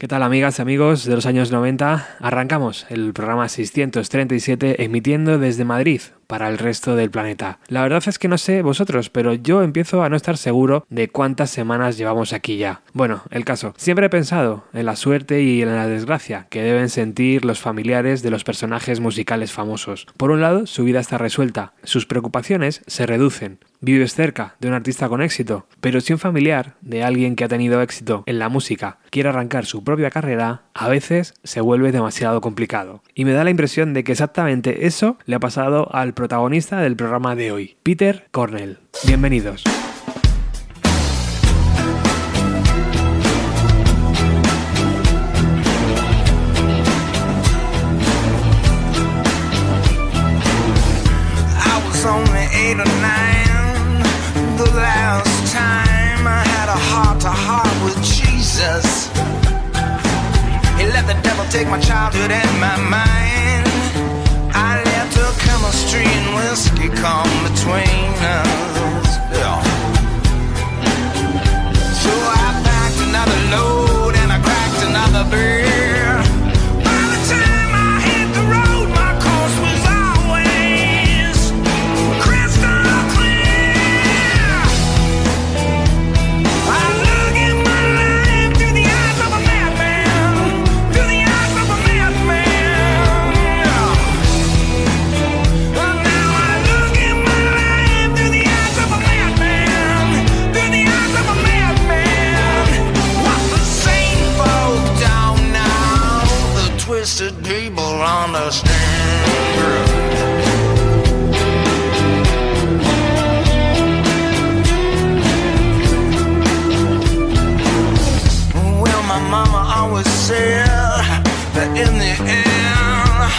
¿Qué tal amigas y amigos de los años 90? Arrancamos el programa 637 emitiendo desde Madrid para el resto del planeta. La verdad es que no sé vosotros, pero yo empiezo a no estar seguro de cuántas semanas llevamos aquí ya. Bueno, el caso. Siempre he pensado en la suerte y en la desgracia que deben sentir los familiares de los personajes musicales famosos. Por un lado, su vida está resuelta, sus preocupaciones se reducen. Vives cerca de un artista con éxito, pero si un familiar de alguien que ha tenido éxito en la música quiere arrancar su propia carrera, a veces se vuelve demasiado complicado. Y me da la impresión de que exactamente eso le ha pasado al protagonista del programa de hoy, Peter Cornell. Bienvenidos. The last time I had a heart to heart with Jesus. He let the devil take my childhood and my mind. I let the chemistry and whiskey come between us. Yeah. So I packed another load and I cracked another beer. Said that in the end,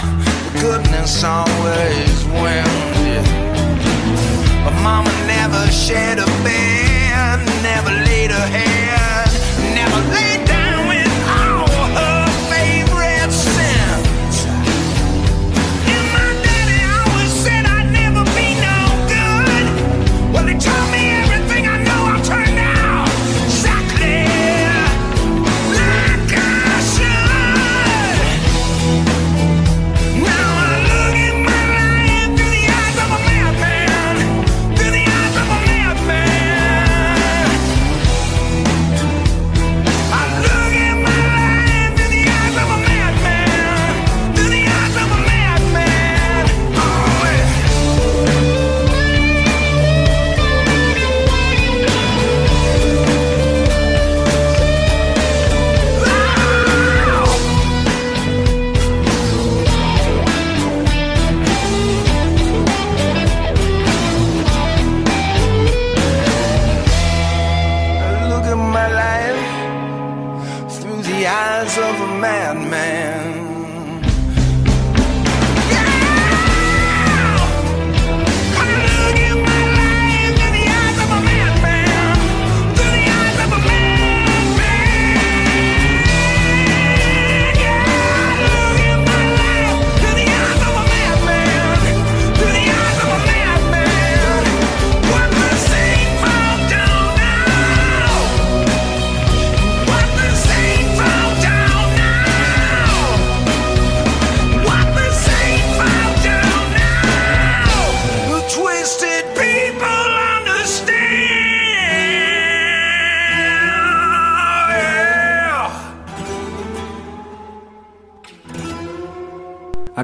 goodness always wins. But mama never shed a bed, never laid her head,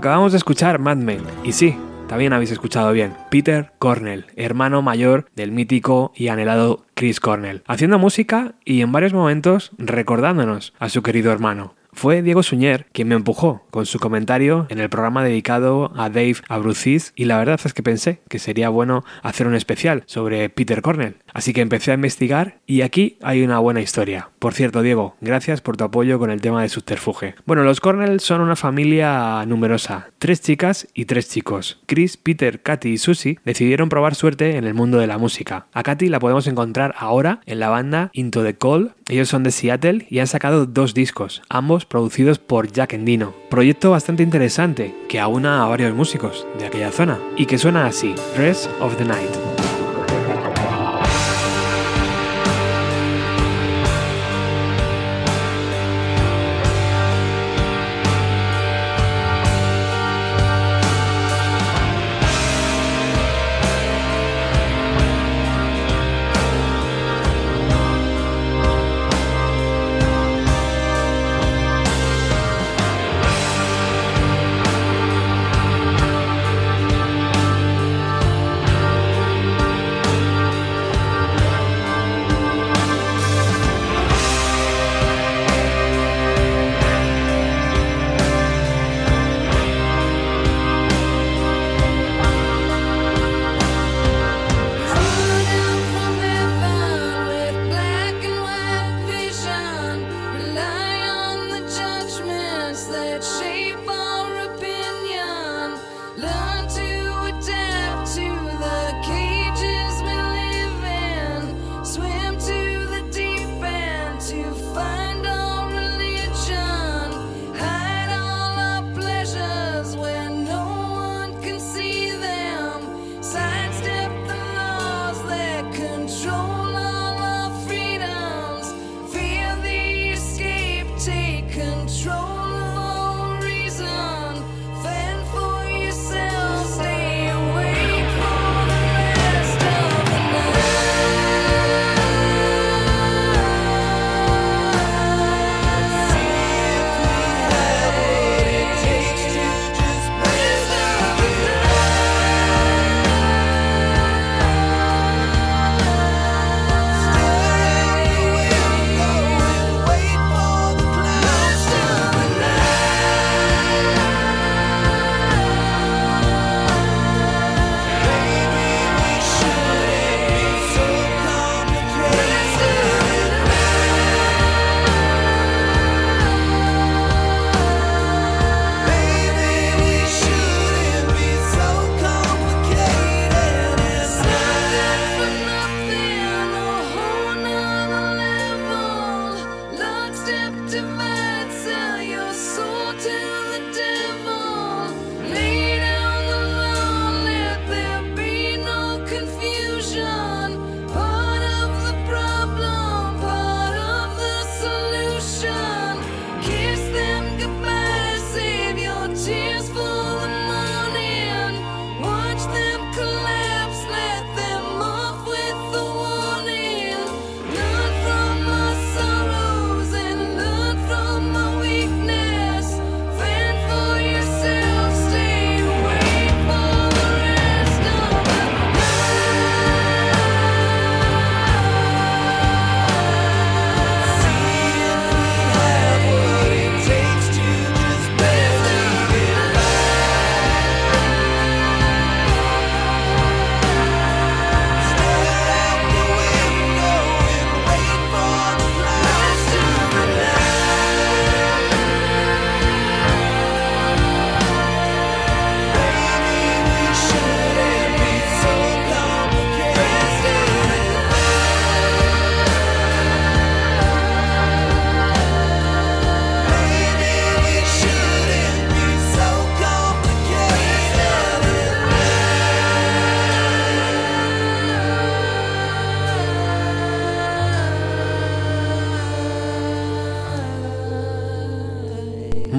Acabamos de escuchar Mad Men, y sí, también habéis escuchado bien, Peter Cornell, hermano mayor del mítico y anhelado Chris Cornell, haciendo música y en varios momentos recordándonos a su querido hermano. Fue Diego Suñer quien me empujó con su comentario en el programa dedicado a Dave Abruzzes y la verdad es que pensé que sería bueno hacer un especial sobre Peter Cornell. Así que empecé a investigar y aquí hay una buena historia. Por cierto, Diego, gracias por tu apoyo con el tema de subterfuge. Bueno, los Cornell son una familia numerosa, tres chicas y tres chicos. Chris, Peter, Katy y Susie decidieron probar suerte en el mundo de la música. A Katy la podemos encontrar ahora en la banda Into the Call. Ellos son de Seattle y han sacado dos discos, ambos producidos por Jack Endino. Proyecto bastante interesante que aúna a varios músicos de aquella zona y que suena así: Rest of the Night.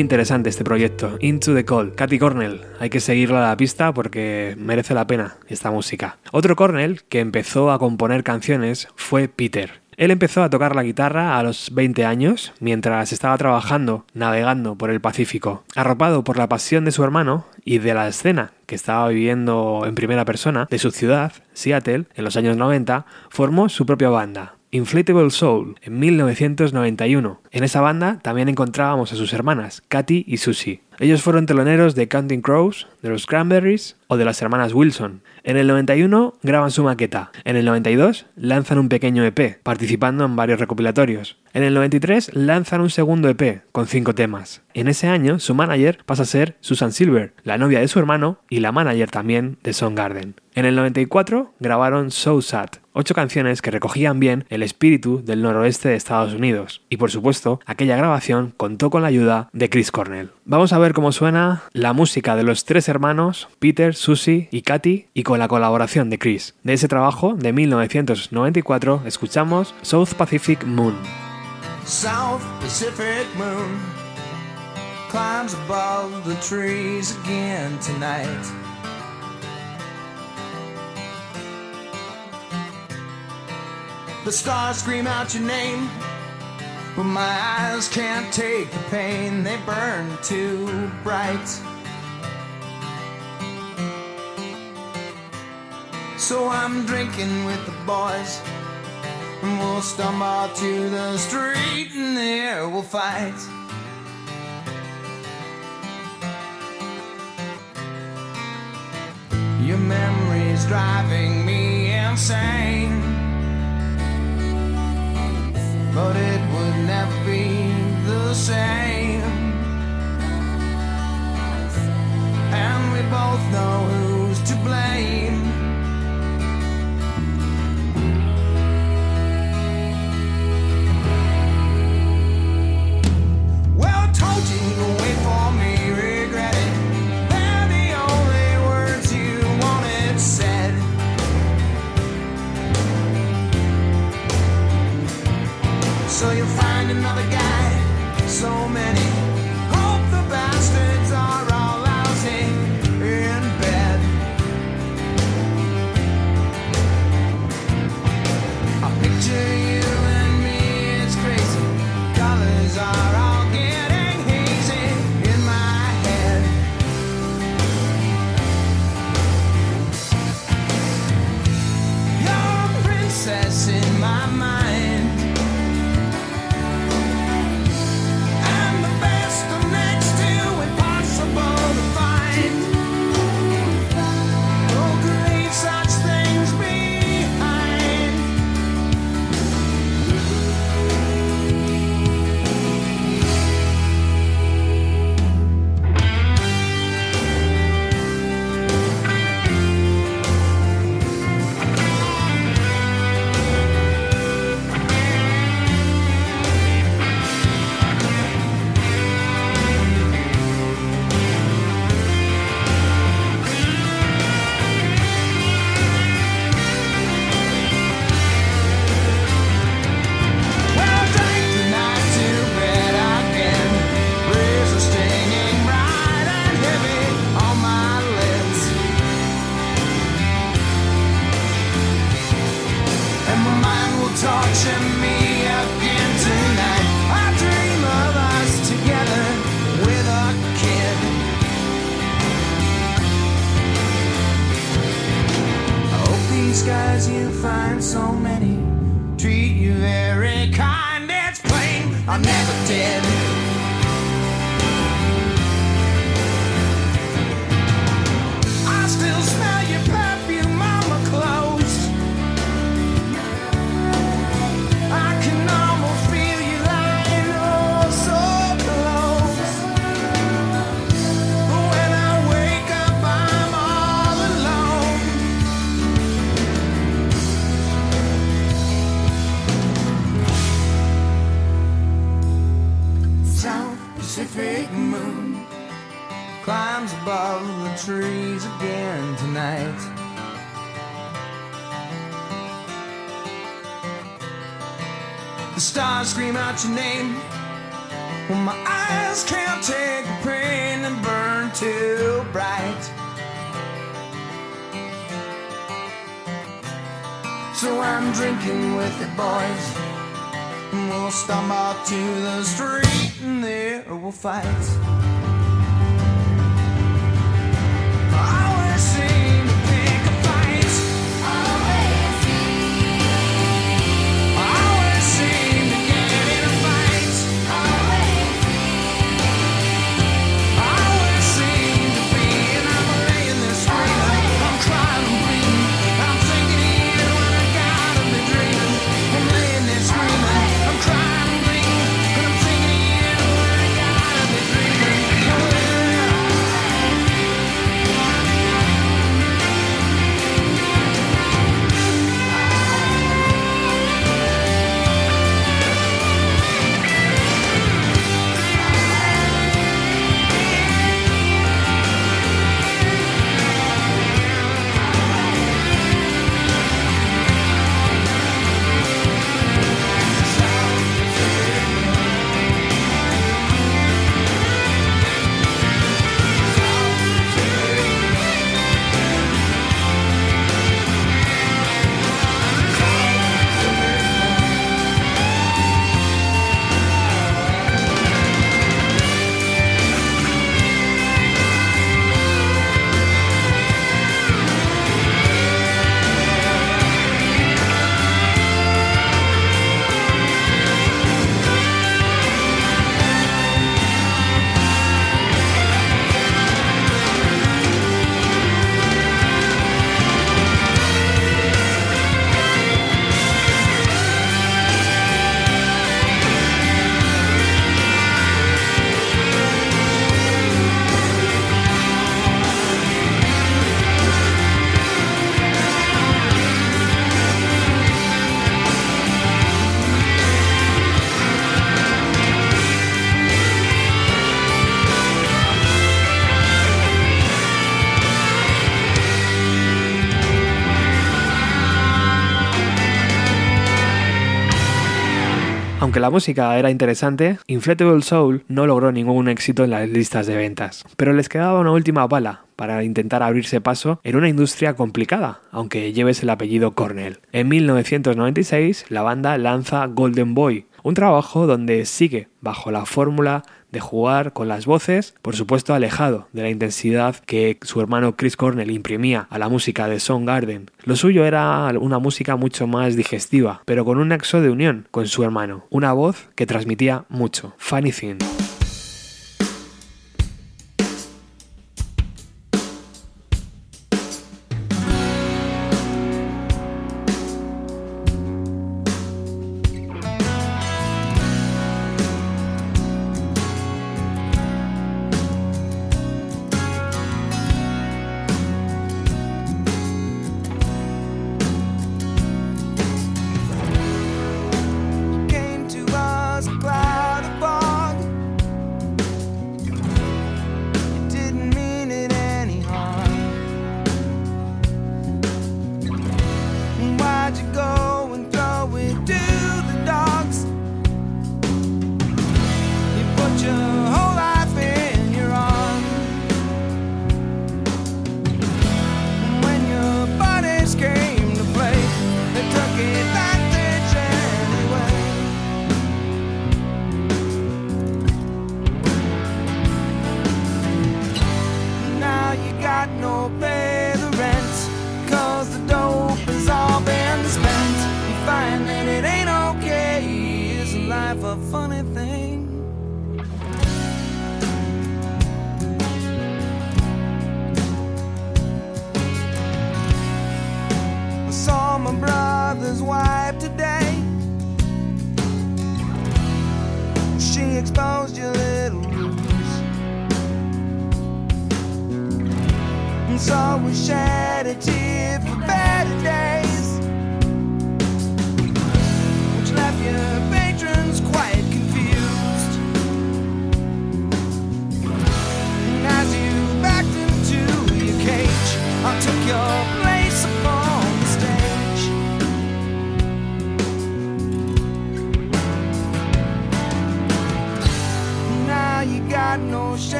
Interesante este proyecto, Into the Call. Katy Cornell, hay que seguirla a la pista porque merece la pena esta música. Otro Cornell que empezó a componer canciones fue Peter. Él empezó a tocar la guitarra a los 20 años, mientras estaba trabajando, navegando por el Pacífico. Arropado por la pasión de su hermano y de la escena que estaba viviendo en primera persona de su ciudad, Seattle, en los años 90, formó su propia banda, Inflatable Soul, en 1991. En esa banda también encontrábamos a sus hermanas, Katy y Susie. Ellos fueron teloneros de Counting Crows, de los Cranberries o de las hermanas Wilson. En el 91 graban su maqueta. En el 92 lanzan un pequeño EP, participando en varios recopilatorios. En el 93 lanzan un segundo EP, con cinco temas. En ese año, su manager pasa a ser Susan Silver, la novia de su hermano y la manager también de Garden. En el 94 grabaron So Sad, ocho canciones que recogían bien el espíritu del noroeste de Estados Unidos. Y por supuesto, aquella grabación contó con la ayuda de Chris Cornell. Vamos a ver cómo suena la música de los tres hermanos, Peter, Susie y Katy, y con la colaboración de Chris. De ese trabajo, de 1994, escuchamos South Pacific Moon. South Pacific moon climbs above the trees again tonight. The stars scream out your name, but my eyes can't take the pain, they burn too bright. So I'm drinking with the boys. And we'll stumble to the street and there we'll fight. Your memory's driving me insane. But it would never be the same. And we both know who's to blame. Trees again tonight. The stars scream out your name when my eyes can't take the pain and burn too bright. So I'm drinking with the boys. And we'll stumble to the street and there we'll fight. Aunque la música era interesante, Inflatable Soul no logró ningún éxito en las listas de ventas. Pero les quedaba una última bala para intentar abrirse paso en una industria complicada, aunque lleves el apellido Cornell. En 1996, la banda lanza Golden Boy, un trabajo donde sigue bajo la fórmula de jugar con las voces, por supuesto alejado de la intensidad que su hermano Chris Cornell imprimía a la música de Garden. Lo suyo era una música mucho más digestiva, pero con un nexo de unión con su hermano, una voz que transmitía mucho. Funny Thing.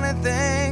La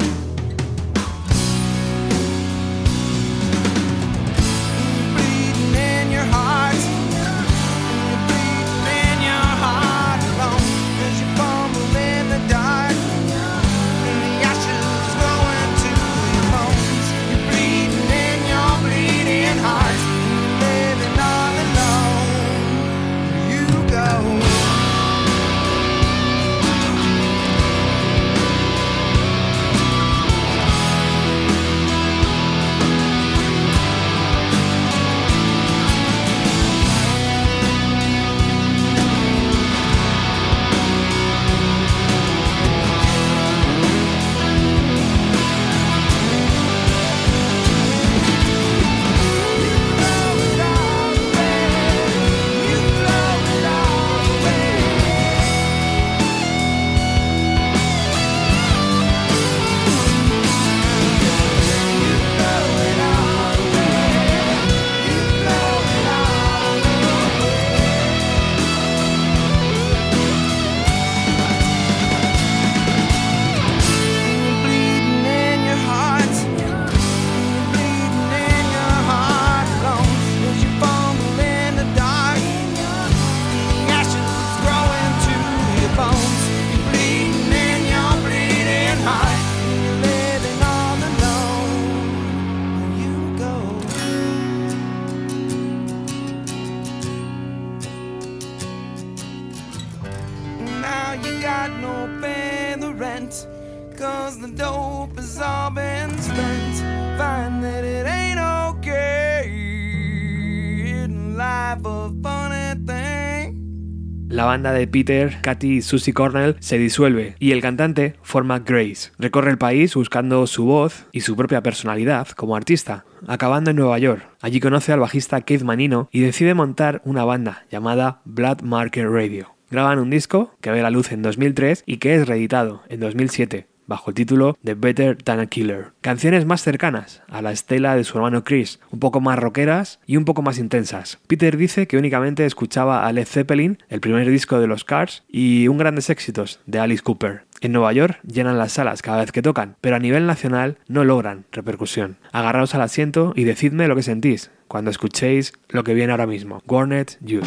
banda de Peter, Katy y Susie Cornell se disuelve y el cantante forma Grace. Recorre el país buscando su voz y su propia personalidad como artista, acabando en Nueva York. Allí conoce al bajista Keith Manino y decide montar una banda llamada Blood Market Radio. Graban un disco que ve la luz en 2003 y que es reeditado en 2007 bajo el título The Better Than a Killer. Canciones más cercanas a la estela de su hermano Chris, un poco más rockeras y un poco más intensas. Peter dice que únicamente escuchaba a Led Zeppelin, el primer disco de los Cars, y un grandes éxitos de Alice Cooper. En Nueva York llenan las salas cada vez que tocan, pero a nivel nacional no logran repercusión. Agarraos al asiento y decidme lo que sentís cuando escuchéis lo que viene ahora mismo. Gornet Youth.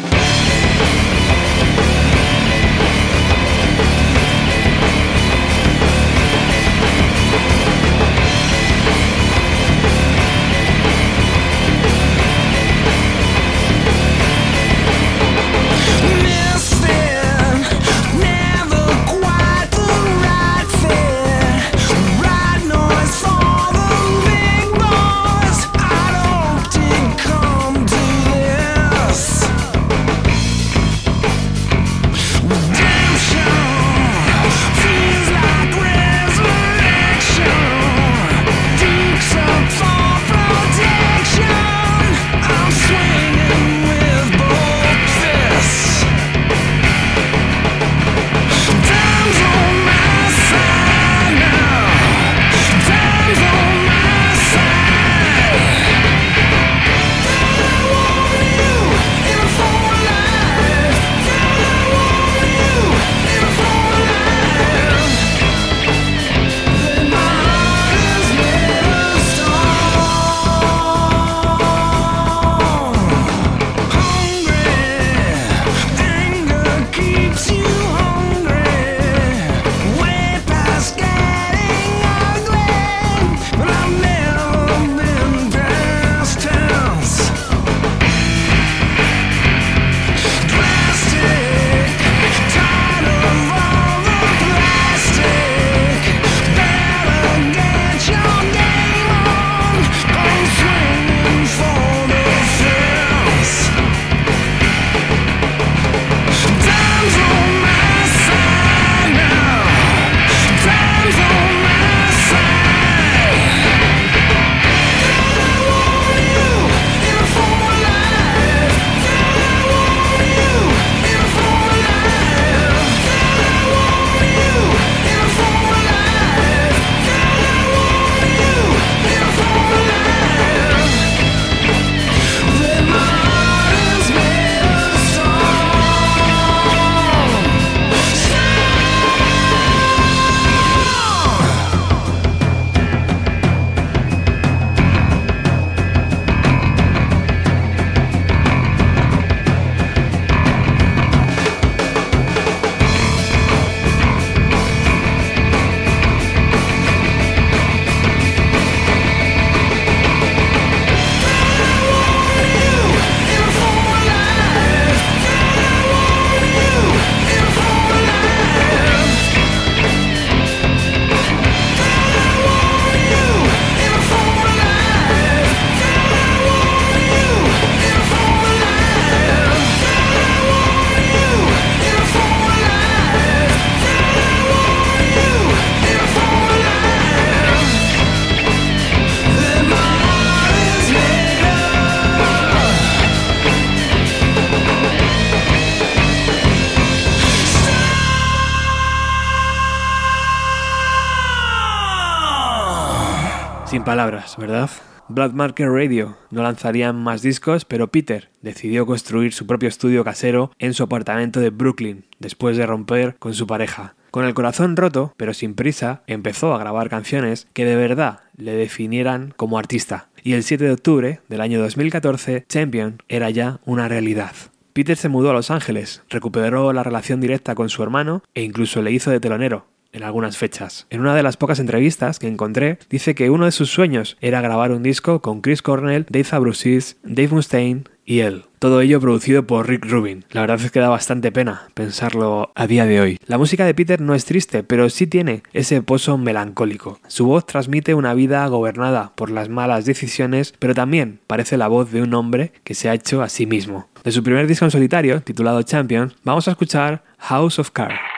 Palabras, ¿verdad? Black Market Radio no lanzarían más discos, pero Peter decidió construir su propio estudio casero en su apartamento de Brooklyn, después de romper con su pareja. Con el corazón roto, pero sin prisa, empezó a grabar canciones que de verdad le definieran como artista. Y el 7 de octubre del año 2014, Champion era ya una realidad. Peter se mudó a Los Ángeles, recuperó la relación directa con su hermano e incluso le hizo de telonero, en algunas fechas. En una de las pocas entrevistas que encontré, dice que uno de sus sueños era grabar un disco con Chris Cornell, Dave Abruzzese, Dave Mustaine y él. Todo ello producido por Rick Rubin. La verdad es que da bastante pena pensarlo a día de hoy. La música de Peter no es triste, pero sí tiene ese pozo melancólico. Su voz transmite una vida gobernada por las malas decisiones, pero también parece la voz de un hombre que se ha hecho a sí mismo. De su primer disco en solitario, titulado Champion, vamos a escuchar House of Cards.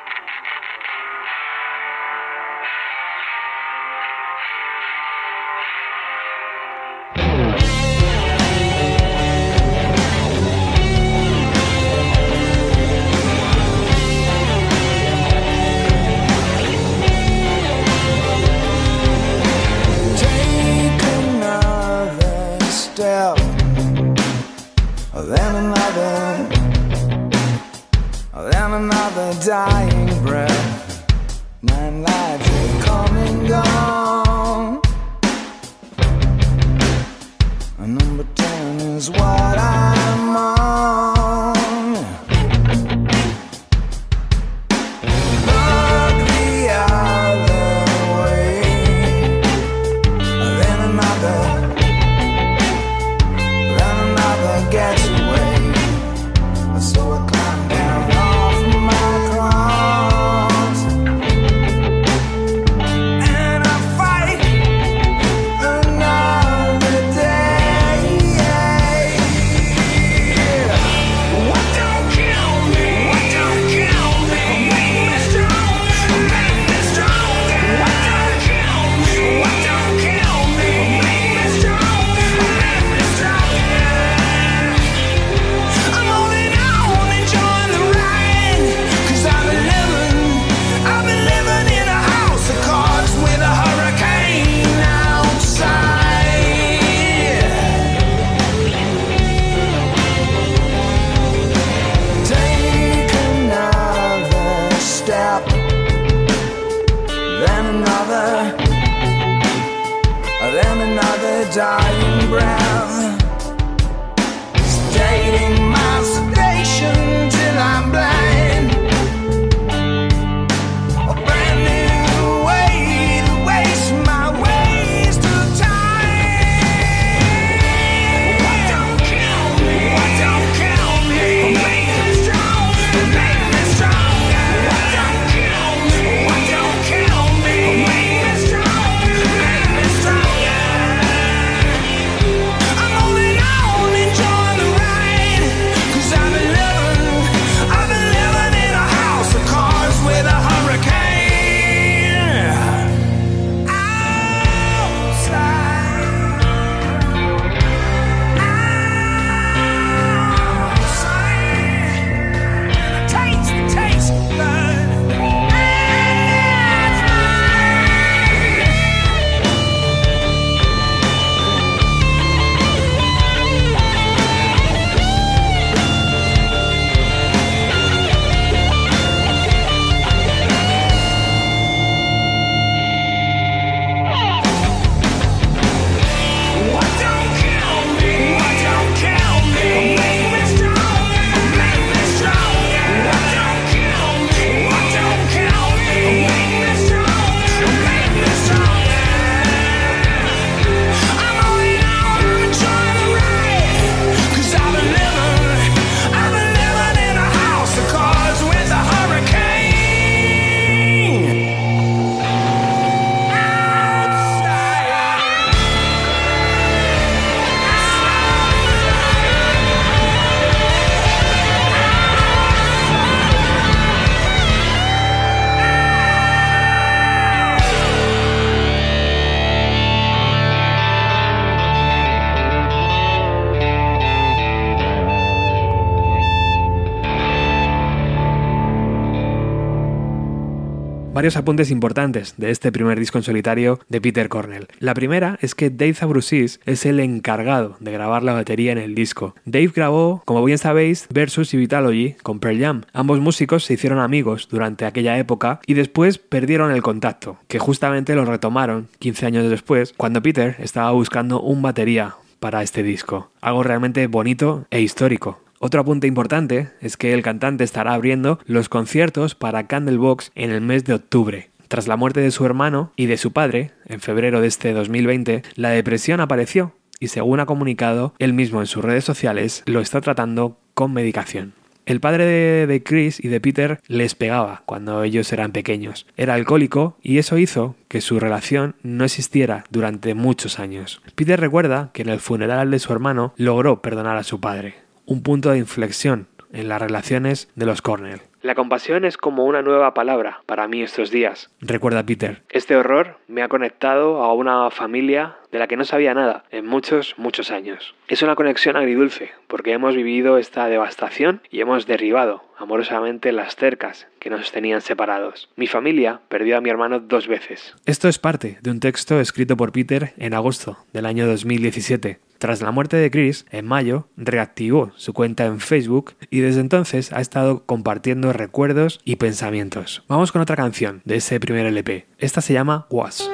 Varios apuntes importantes de este primer disco en solitario de Peter Cornell. La primera es que Dave Zabrusis es el encargado de grabar la batería en el disco. Dave grabó, como bien sabéis, Versus y Vitalogy con Pearl Jam. Ambos músicos se hicieron amigos durante aquella época y después perdieron el contacto, que justamente lo retomaron 15 años después, cuando Peter estaba buscando un batería para este disco. Algo realmente bonito e histórico. Otro apunte importante es que el cantante estará abriendo los conciertos para Candlebox en el mes de octubre. Tras la muerte de su hermano y de su padre, en febrero de este 2020, la depresión apareció y según ha comunicado él mismo en sus redes sociales, lo está tratando con medicación. El padre de, Chris y de Peter les pegaba cuando ellos eran pequeños. Era alcohólico y eso hizo que su relación no existiera durante muchos años. Peter recuerda que en el funeral de su hermano logró perdonar a su padre. Un punto de inflexión en las relaciones de los Cornell. La compasión es como una nueva palabra para mí estos días, recuerda Peter. Este horror me ha conectado a una familia de la que no sabía nada en muchos, muchos años. Es una conexión agridulce, porque hemos vivido esta devastación y hemos derribado amorosamente las cercas que nos tenían separados. Mi familia perdió a mi hermano dos veces. Esto es parte de un texto escrito por Peter en agosto del año 2017. Tras la muerte de Chris, en mayo, reactivó su cuenta en Facebook y desde entonces ha estado compartiendo recuerdos y pensamientos. Vamos con otra canción de ese primer LP. Esta se llama Was.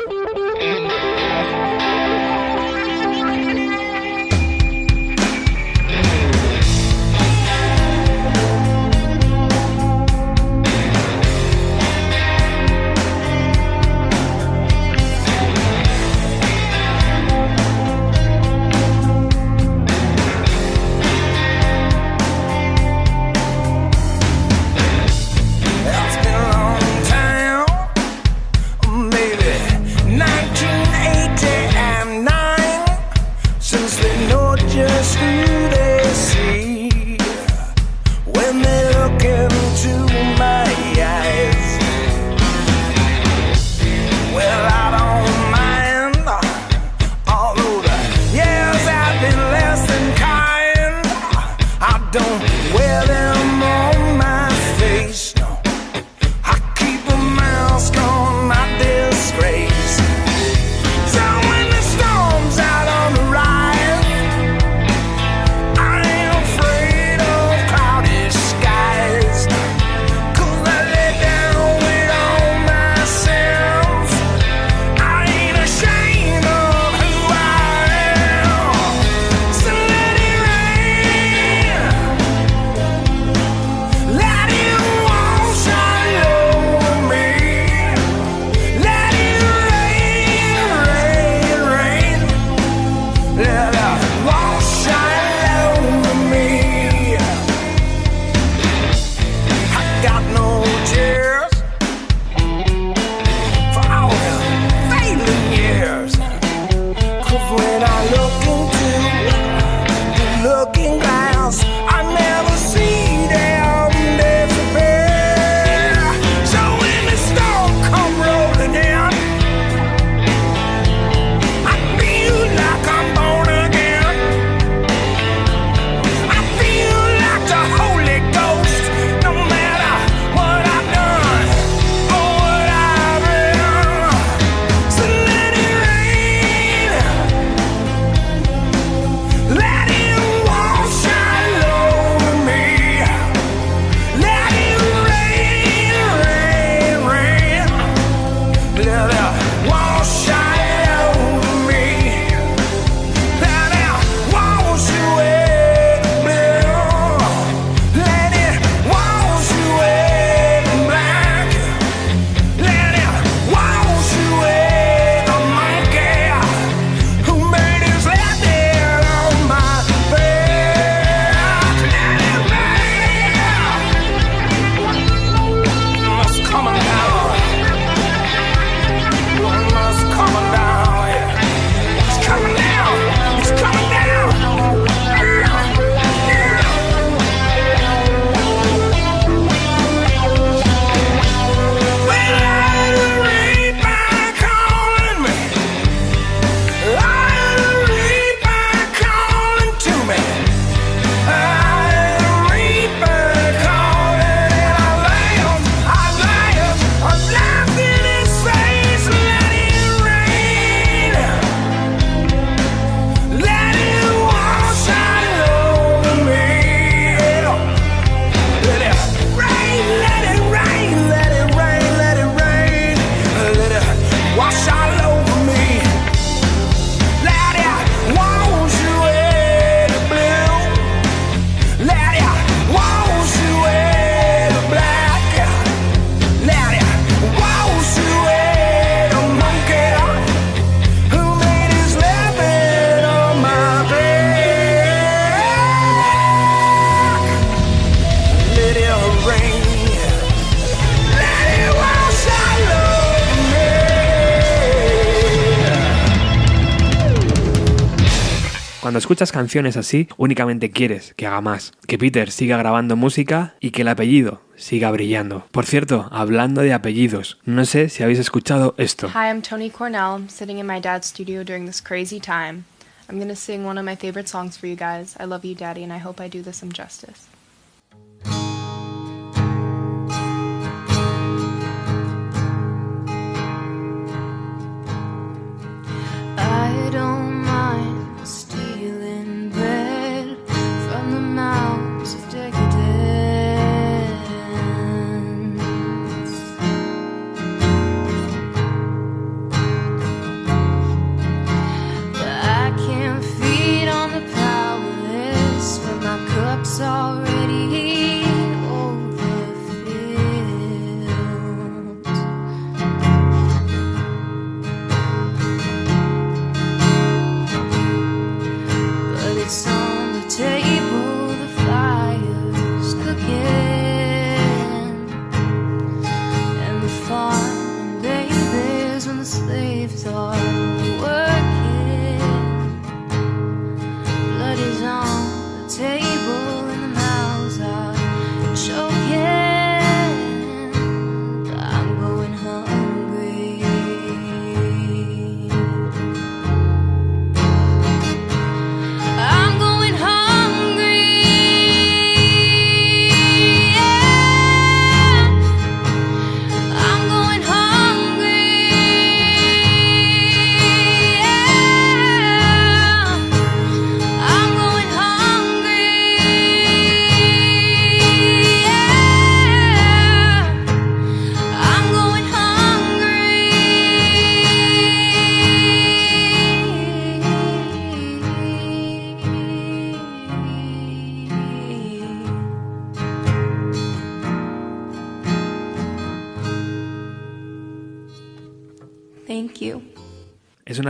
Cuando escuchas canciones así, únicamente quieres que haga más, que Peter siga grabando música y que el apellido siga brillando. Por cierto, hablando de apellidos, no sé si habéis escuchado esto. Hi, I'm Tony Cornell, sitting in my dad's studio during this crazy time. I'm gonna sing one of my favorite songs for you guys. I love you, Daddy, and I hope I do this some justice.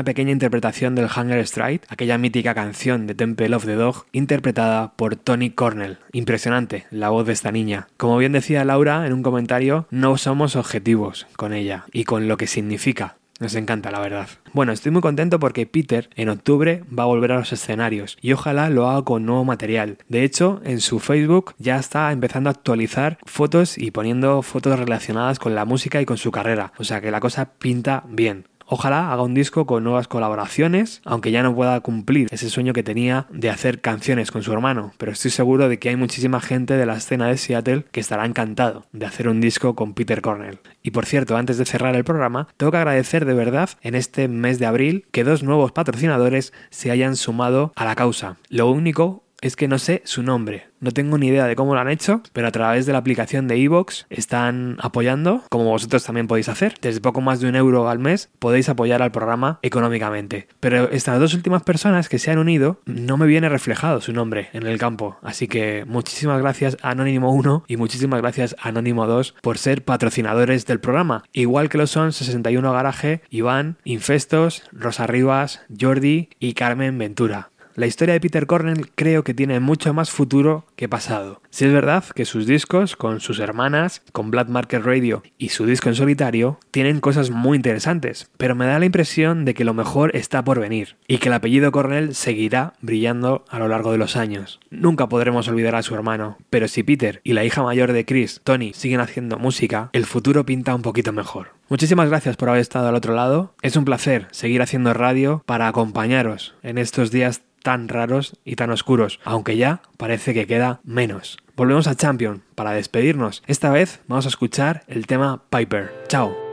Una pequeña interpretación del Hunger Strike, aquella mítica canción de Temple of the Dog, interpretada por Tony Cornell. Impresionante la voz de esta niña. Como bien decía Laura en un comentario, no somos objetivos con ella y con lo que significa. Nos encanta, la verdad. Bueno, estoy muy contento porque Peter en octubre va a volver a los escenarios y ojalá lo haga con nuevo material. De hecho, en su Facebook ya está empezando a actualizar fotos y poniendo fotos relacionadas con la música y con su carrera. O sea que la cosa pinta bien. Ojalá haga un disco con nuevas colaboraciones, aunque ya no pueda cumplir ese sueño que tenía de hacer canciones con su hermano, pero estoy seguro de que hay muchísima gente de la escena de Seattle que estará encantado de hacer un disco con Peter Cornell. Y por cierto, antes de cerrar el programa, tengo que agradecer de verdad en este mes de abril que dos nuevos patrocinadores se hayan sumado a la causa. Lo único es que no sé su nombre. No tengo ni idea de cómo lo han hecho, pero a través de la aplicación de Evox están apoyando, como vosotros también podéis hacer. Desde poco más de un euro al mes podéis apoyar al programa económicamente. Pero estas dos últimas personas que se han unido, no me viene reflejado su nombre en el campo. Así que muchísimas gracias a Anónimo 1 y muchísimas gracias a Anónimo 2 por ser patrocinadores del programa. Igual que lo son 61 Garaje, Iván, Infestos, Rosa Rivas, Jordi y Carmen Ventura. La historia de Peter Cornell creo que tiene mucho más futuro que pasado. Si es verdad que sus discos, con sus hermanas, con Black Market Radio y su disco en solitario, tienen cosas muy interesantes, pero me da la impresión de que lo mejor está por venir y que el apellido Cornell seguirá brillando a lo largo de los años. Nunca podremos olvidar a su hermano, pero si Peter y la hija mayor de Chris, Tony, siguen haciendo música, el futuro pinta un poquito mejor. Muchísimas gracias por haber estado al otro lado. Es un placer seguir haciendo radio para acompañaros en estos días tan raros y tan oscuros, aunque ya parece que queda menos. Volvemos a Champion para despedirnos. Esta vez vamos a escuchar el tema Piper. Chao.